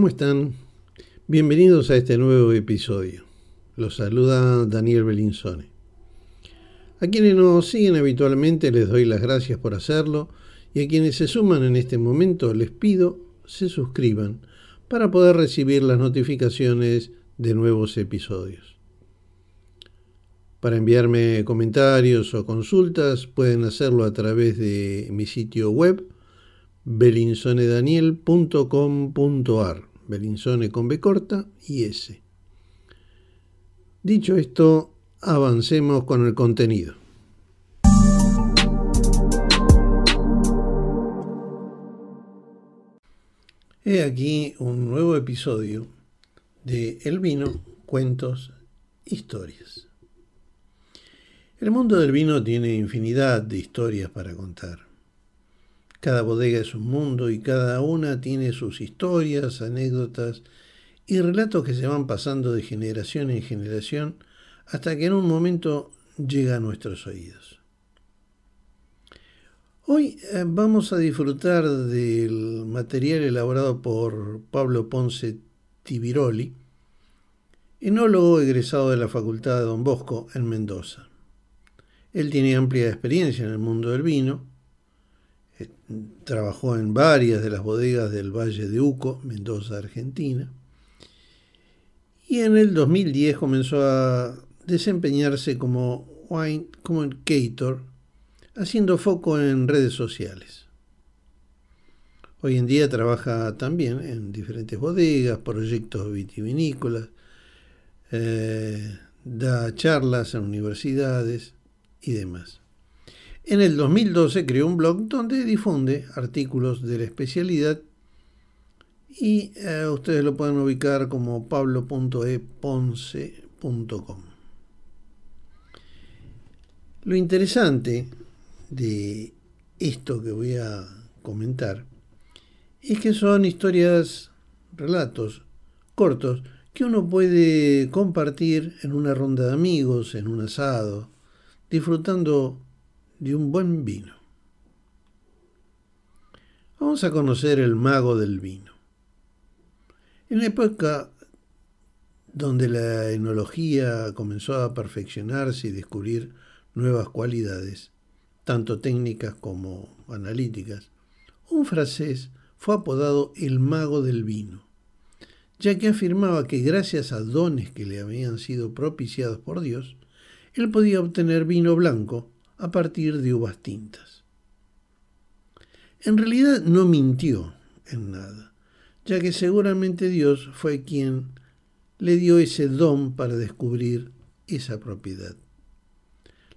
¿cómo están? Bienvenidos a este nuevo episodio. Los saluda Daniel Belinsone. A quienes nos siguen habitualmente les doy las gracias por hacerlo y a quienes se suman en este momento les pido se suscriban para poder recibir las notificaciones de nuevos episodios. Para enviarme comentarios o consultas pueden hacerlo a través de mi sitio web belinsonedaniel.com.ar Belinsone con B corta y S. Dicho esto, avancemos con el contenido. He aquí un nuevo episodio de El vino, cuentos, historias. El mundo del vino tiene infinidad de historias para contar. Cada bodega es un mundo y cada una tiene sus historias, anécdotas y relatos que se van pasando de generación en generación hasta que en un momento llega a nuestros oídos. Hoy eh, vamos a disfrutar del material elaborado por Pablo Ponce Tibiroli, enólogo egresado de la Facultad de Don Bosco en Mendoza. Él tiene amplia experiencia en el mundo del vino, trabajó en varias de las bodegas del Valle de Uco, Mendoza, Argentina, y en el 2010 comenzó a desempeñarse como wine communicator, haciendo foco en redes sociales. Hoy en día trabaja también en diferentes bodegas, proyectos vitivinícolas, eh, da charlas en universidades y demás. En el 2012 creó un blog donde difunde artículos de la especialidad y eh, ustedes lo pueden ubicar como pablo.eponce.com. Lo interesante de esto que voy a comentar es que son historias, relatos cortos que uno puede compartir en una ronda de amigos, en un asado, disfrutando de un buen vino. Vamos a conocer el mago del vino. En la época donde la enología comenzó a perfeccionarse y descubrir nuevas cualidades, tanto técnicas como analíticas, un francés fue apodado el mago del vino, ya que afirmaba que gracias a dones que le habían sido propiciados por Dios, él podía obtener vino blanco a partir de uvas tintas. En realidad no mintió en nada, ya que seguramente Dios fue quien le dio ese don para descubrir esa propiedad.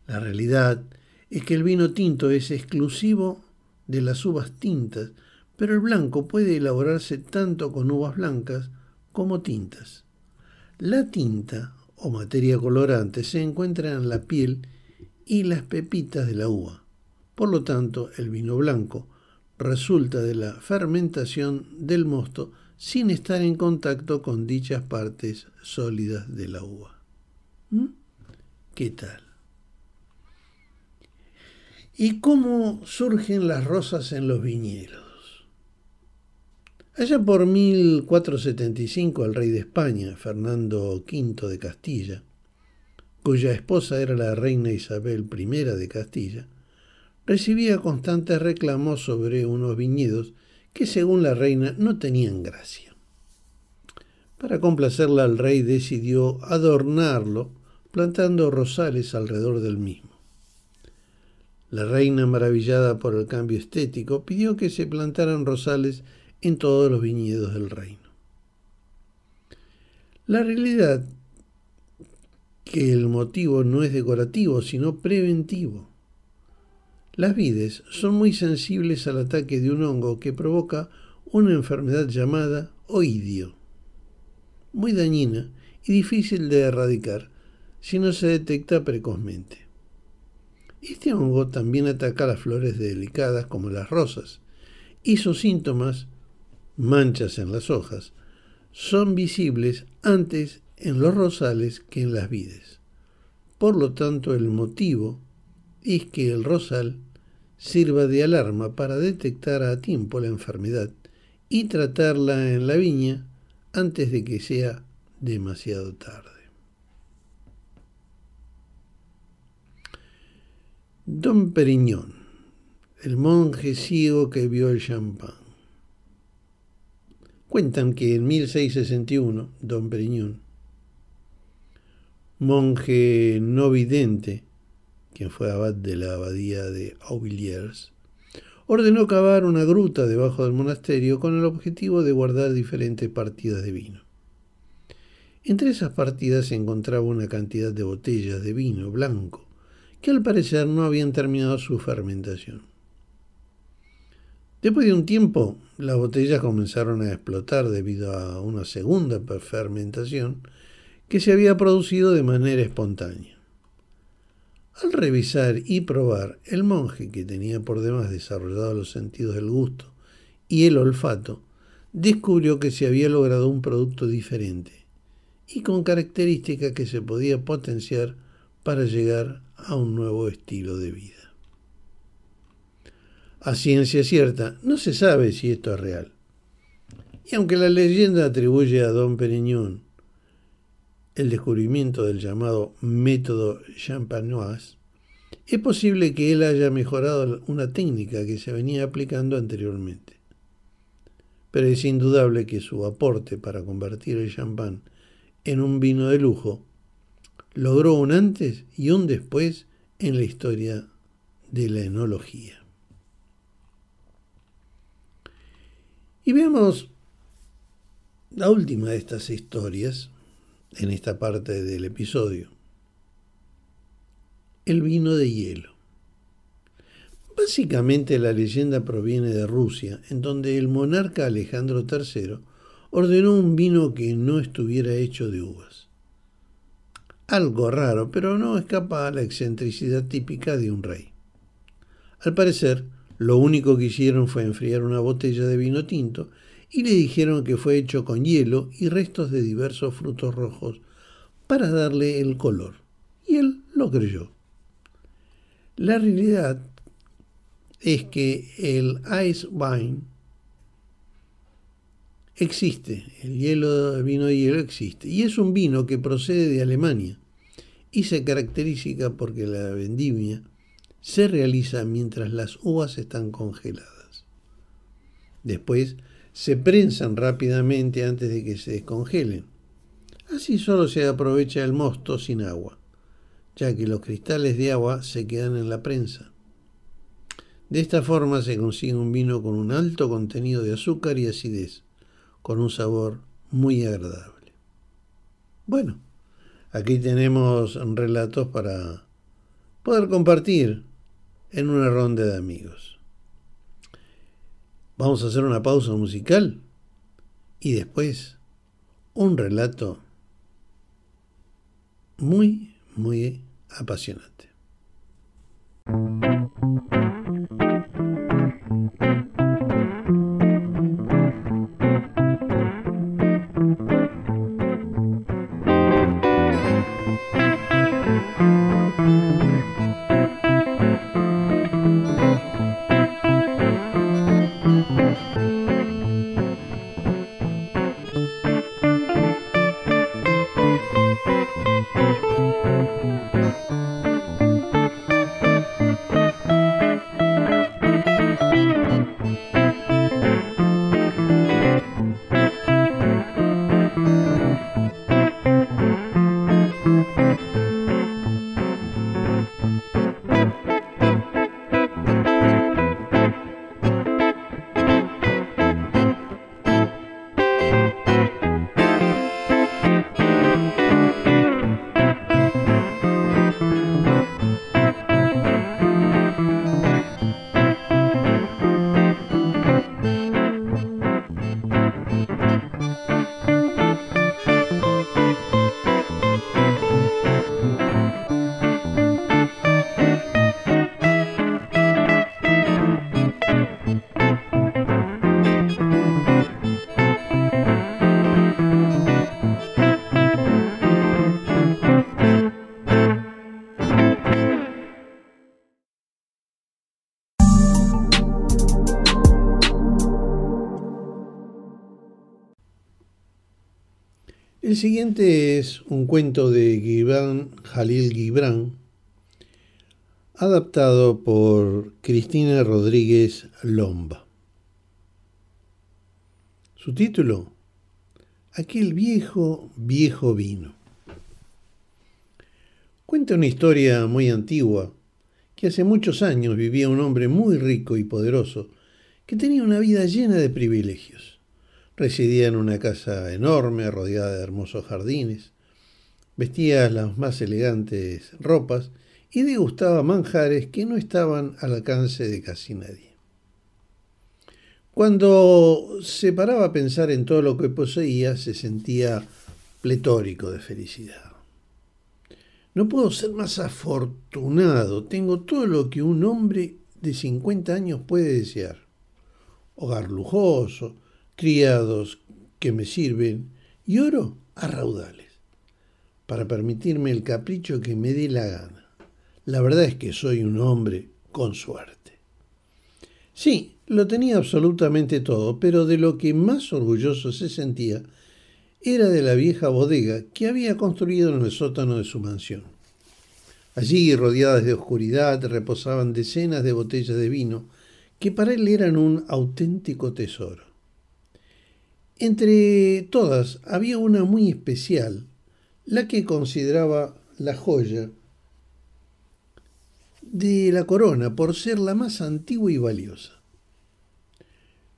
La realidad es que el vino tinto es exclusivo de las uvas tintas, pero el blanco puede elaborarse tanto con uvas blancas como tintas. La tinta o materia colorante se encuentra en la piel y las pepitas de la uva. Por lo tanto, el vino blanco resulta de la fermentación del mosto sin estar en contacto con dichas partes sólidas de la uva. ¿Mm? ¿Qué tal? ¿Y cómo surgen las rosas en los viñedos? Allá por 1475 el rey de España, Fernando V de Castilla, cuya esposa era la reina Isabel I de Castilla, recibía constantes reclamos sobre unos viñedos que según la reina no tenían gracia. Para complacerla al rey decidió adornarlo plantando rosales alrededor del mismo. La reina, maravillada por el cambio estético, pidió que se plantaran rosales en todos los viñedos del reino. La realidad que el motivo no es decorativo, sino preventivo. Las vides son muy sensibles al ataque de un hongo que provoca una enfermedad llamada oidio, muy dañina y difícil de erradicar si no se detecta precozmente. Este hongo también ataca las flores delicadas como las rosas, y sus síntomas, manchas en las hojas, son visibles antes en los rosales que en las vides. Por lo tanto, el motivo es que el rosal sirva de alarma para detectar a tiempo la enfermedad y tratarla en la viña antes de que sea demasiado tarde. Don Periñón, el monje ciego que vio el champán. Cuentan que en 1661, Don Periñón, monje no vidente, quien fue abad de la abadía de Auvilliers, ordenó cavar una gruta debajo del monasterio con el objetivo de guardar diferentes partidas de vino. Entre esas partidas se encontraba una cantidad de botellas de vino blanco, que al parecer no habían terminado su fermentación. Después de un tiempo, las botellas comenzaron a explotar debido a una segunda fermentación que se había producido de manera espontánea. Al revisar y probar, el monje, que tenía por demás desarrollado los sentidos del gusto y el olfato, descubrió que se había logrado un producto diferente y con características que se podía potenciar para llegar a un nuevo estilo de vida. A ciencia cierta, no se sabe si esto es real. Y aunque la leyenda atribuye a Don Periñón el descubrimiento del llamado método champanoise, es posible que él haya mejorado una técnica que se venía aplicando anteriormente. Pero es indudable que su aporte para convertir el champán en un vino de lujo logró un antes y un después en la historia de la enología. Y veamos la última de estas historias en esta parte del episodio. El vino de hielo. Básicamente la leyenda proviene de Rusia, en donde el monarca Alejandro III ordenó un vino que no estuviera hecho de uvas. Algo raro, pero no escapa a la excentricidad típica de un rey. Al parecer, lo único que hicieron fue enfriar una botella de vino tinto y le dijeron que fue hecho con hielo y restos de diversos frutos rojos para darle el color. Y él lo creyó. La realidad es que el ice wine existe, el hielo, el vino de hielo existe, y es un vino que procede de Alemania y se caracteriza porque la vendimia se realiza mientras las uvas están congeladas. Después se prensan rápidamente antes de que se descongelen. Así solo se aprovecha el mosto sin agua, ya que los cristales de agua se quedan en la prensa. De esta forma se consigue un vino con un alto contenido de azúcar y acidez, con un sabor muy agradable. Bueno, aquí tenemos relatos para poder compartir en una ronda de amigos. Vamos a hacer una pausa musical y después un relato muy, muy apasionante. El siguiente es un cuento de Gibran Jalil Gibran, adaptado por Cristina Rodríguez Lomba. Su título, Aquel viejo, viejo vino. Cuenta una historia muy antigua, que hace muchos años vivía un hombre muy rico y poderoso, que tenía una vida llena de privilegios. Residía en una casa enorme, rodeada de hermosos jardines. Vestía las más elegantes ropas y degustaba manjares que no estaban al alcance de casi nadie. Cuando se paraba a pensar en todo lo que poseía, se sentía pletórico de felicidad. No puedo ser más afortunado. Tengo todo lo que un hombre de 50 años puede desear. Hogar lujoso, criados que me sirven y oro a raudales para permitirme el capricho que me dé la gana. La verdad es que soy un hombre con suerte. Sí, lo tenía absolutamente todo, pero de lo que más orgulloso se sentía era de la vieja bodega que había construido en el sótano de su mansión. Allí, rodeadas de oscuridad, reposaban decenas de botellas de vino que para él eran un auténtico tesoro. Entre todas había una muy especial, la que consideraba la joya de la corona por ser la más antigua y valiosa.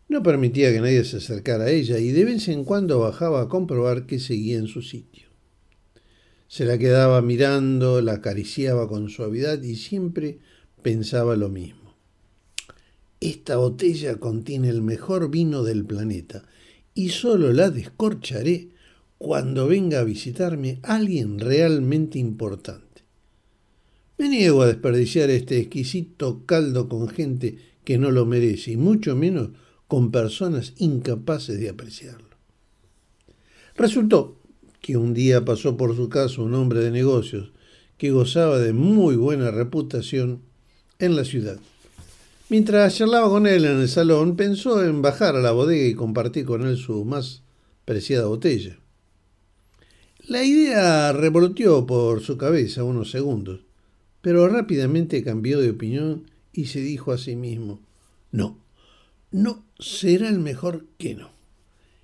No permitía que nadie se acercara a ella y de vez en cuando bajaba a comprobar que seguía en su sitio. Se la quedaba mirando, la acariciaba con suavidad y siempre pensaba lo mismo. Esta botella contiene el mejor vino del planeta y solo la descorcharé cuando venga a visitarme alguien realmente importante. Me niego a desperdiciar este exquisito caldo con gente que no lo merece y mucho menos con personas incapaces de apreciarlo. Resultó que un día pasó por su casa un hombre de negocios que gozaba de muy buena reputación en la ciudad. Mientras charlaba con él en el salón, pensó en bajar a la bodega y compartir con él su más preciada botella. La idea revoloteó por su cabeza unos segundos, pero rápidamente cambió de opinión y se dijo a sí mismo, no, no será el mejor que no.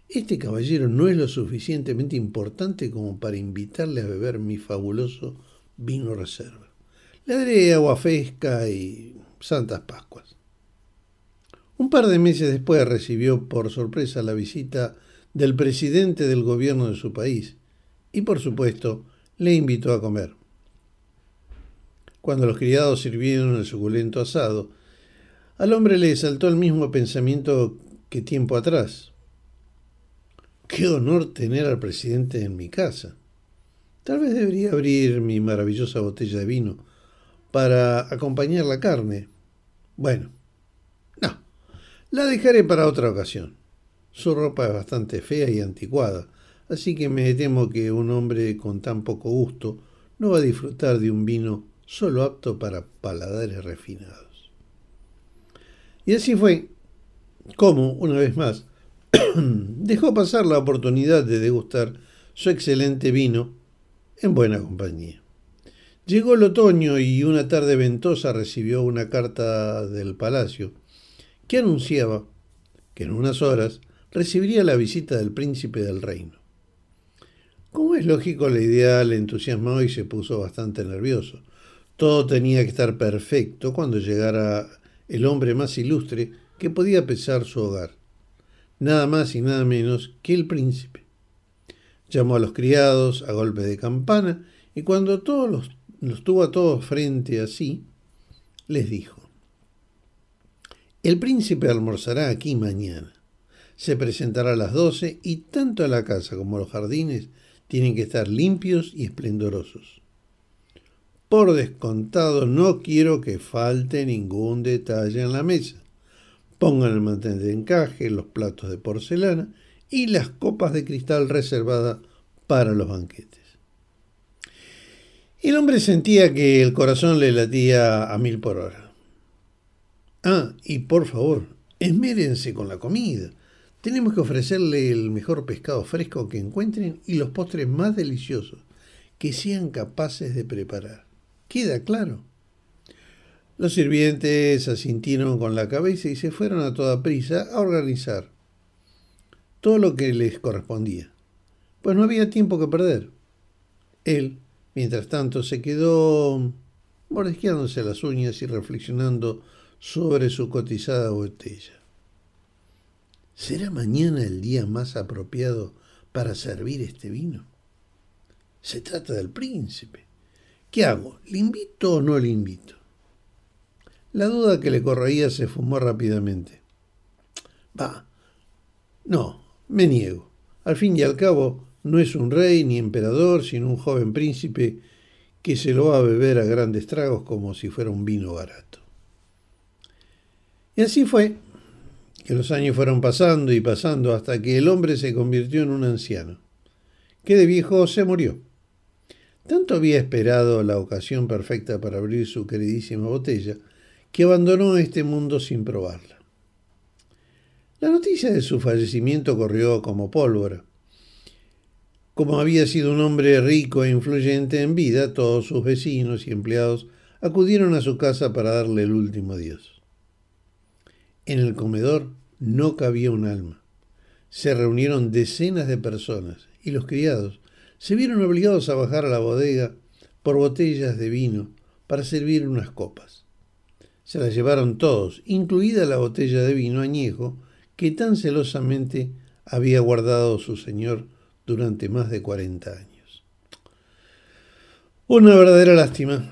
Este caballero no es lo suficientemente importante como para invitarle a beber mi fabuloso vino reserva. Le daré agua fresca y Santas Pascuas. Un par de meses después recibió por sorpresa la visita del presidente del gobierno de su país y por supuesto le invitó a comer. Cuando los criados sirvieron el suculento asado, al hombre le saltó el mismo pensamiento que tiempo atrás. Qué honor tener al presidente en mi casa. Tal vez debería abrir mi maravillosa botella de vino para acompañar la carne. Bueno, no, la dejaré para otra ocasión. Su ropa es bastante fea y anticuada, así que me temo que un hombre con tan poco gusto no va a disfrutar de un vino solo apto para paladares refinados. Y así fue como, una vez más, dejó pasar la oportunidad de degustar su excelente vino en buena compañía. Llegó el otoño y una tarde ventosa recibió una carta del palacio que anunciaba que en unas horas recibiría la visita del príncipe del reino. Como es lógico, la idea le entusiasmó y se puso bastante nervioso. Todo tenía que estar perfecto cuando llegara el hombre más ilustre que podía pesar su hogar. Nada más y nada menos que el príncipe. Llamó a los criados a golpe de campana y cuando todos los los tuvo a todos frente a sí, les dijo, el príncipe almorzará aquí mañana. Se presentará a las doce y tanto la casa como los jardines tienen que estar limpios y esplendorosos. Por descontado, no quiero que falte ningún detalle en la mesa. Pongan el mantel de encaje, los platos de porcelana y las copas de cristal reservadas para los banquetes. El hombre sentía que el corazón le latía a mil por hora. Ah, y por favor, esmérense con la comida. Tenemos que ofrecerle el mejor pescado fresco que encuentren y los postres más deliciosos que sean capaces de preparar. ¿Queda claro? Los sirvientes asintieron con la cabeza y se fueron a toda prisa a organizar todo lo que les correspondía, pues no había tiempo que perder. Él, mientras tanto, se quedó mordisqueándose las uñas y reflexionando sobre su cotizada botella. ¿Será mañana el día más apropiado para servir este vino? Se trata del príncipe. ¿Qué hago? ¿Le invito o no le invito? La duda que le corroía se fumó rápidamente. Va. No, me niego. Al fin y al cabo, no es un rey ni emperador, sino un joven príncipe que se lo va a beber a grandes tragos como si fuera un vino barato. Y así fue que los años fueron pasando y pasando hasta que el hombre se convirtió en un anciano, que de viejo se murió. Tanto había esperado la ocasión perfecta para abrir su queridísima botella, que abandonó este mundo sin probarla. La noticia de su fallecimiento corrió como pólvora. Como había sido un hombre rico e influyente en vida, todos sus vecinos y empleados acudieron a su casa para darle el último adiós. En el comedor no cabía un alma. Se reunieron decenas de personas y los criados se vieron obligados a bajar a la bodega por botellas de vino para servir unas copas. Se las llevaron todos, incluida la botella de vino añejo que tan celosamente había guardado su señor durante más de cuarenta años. Una verdadera lástima.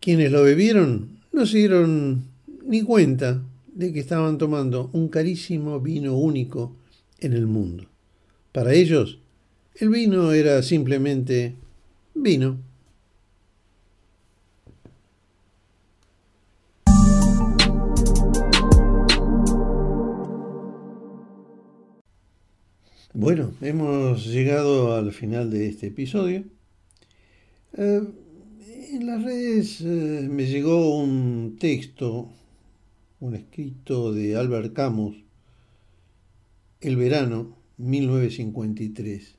Quienes lo bebieron no se dieron ni cuenta de que estaban tomando un carísimo vino único en el mundo. Para ellos, el vino era simplemente vino. Bueno, hemos llegado al final de este episodio. Eh, en las redes eh, me llegó un texto un escrito de Albert Camus, El verano 1953,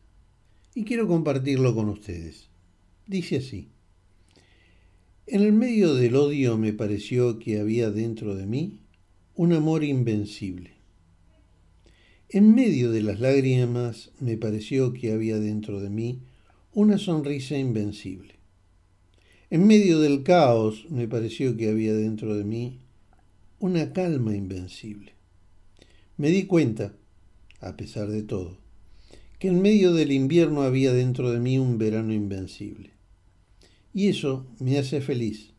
y quiero compartirlo con ustedes. Dice así, en el medio del odio me pareció que había dentro de mí un amor invencible. En medio de las lágrimas me pareció que había dentro de mí una sonrisa invencible. En medio del caos me pareció que había dentro de mí una calma invencible. Me di cuenta, a pesar de todo, que en medio del invierno había dentro de mí un verano invencible. Y eso me hace feliz,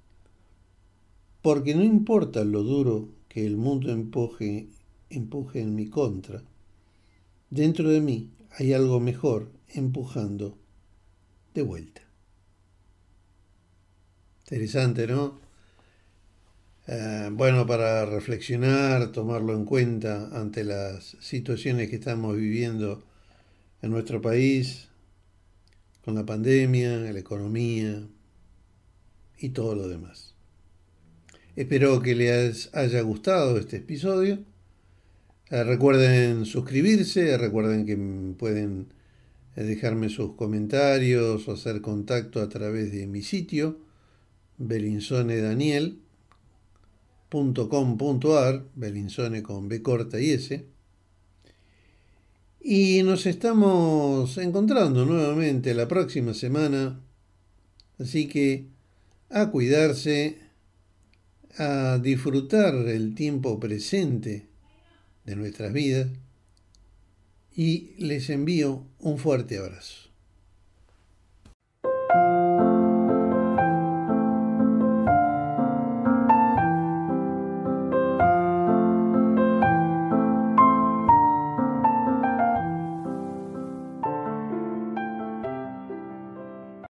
porque no importa lo duro que el mundo empuje, empuje en mi contra, dentro de mí hay algo mejor empujando de vuelta. Interesante, ¿no? Eh, bueno para reflexionar, tomarlo en cuenta ante las situaciones que estamos viviendo en nuestro país, con la pandemia, la economía y todo lo demás. Espero que les haya gustado este episodio. Eh, recuerden suscribirse, recuerden que pueden eh, dejarme sus comentarios o hacer contacto a través de mi sitio, Belinzone Daniel .com.ar, Belinsone con B corta y S. Y nos estamos encontrando nuevamente la próxima semana. Así que a cuidarse, a disfrutar el tiempo presente de nuestras vidas y les envío un fuerte abrazo.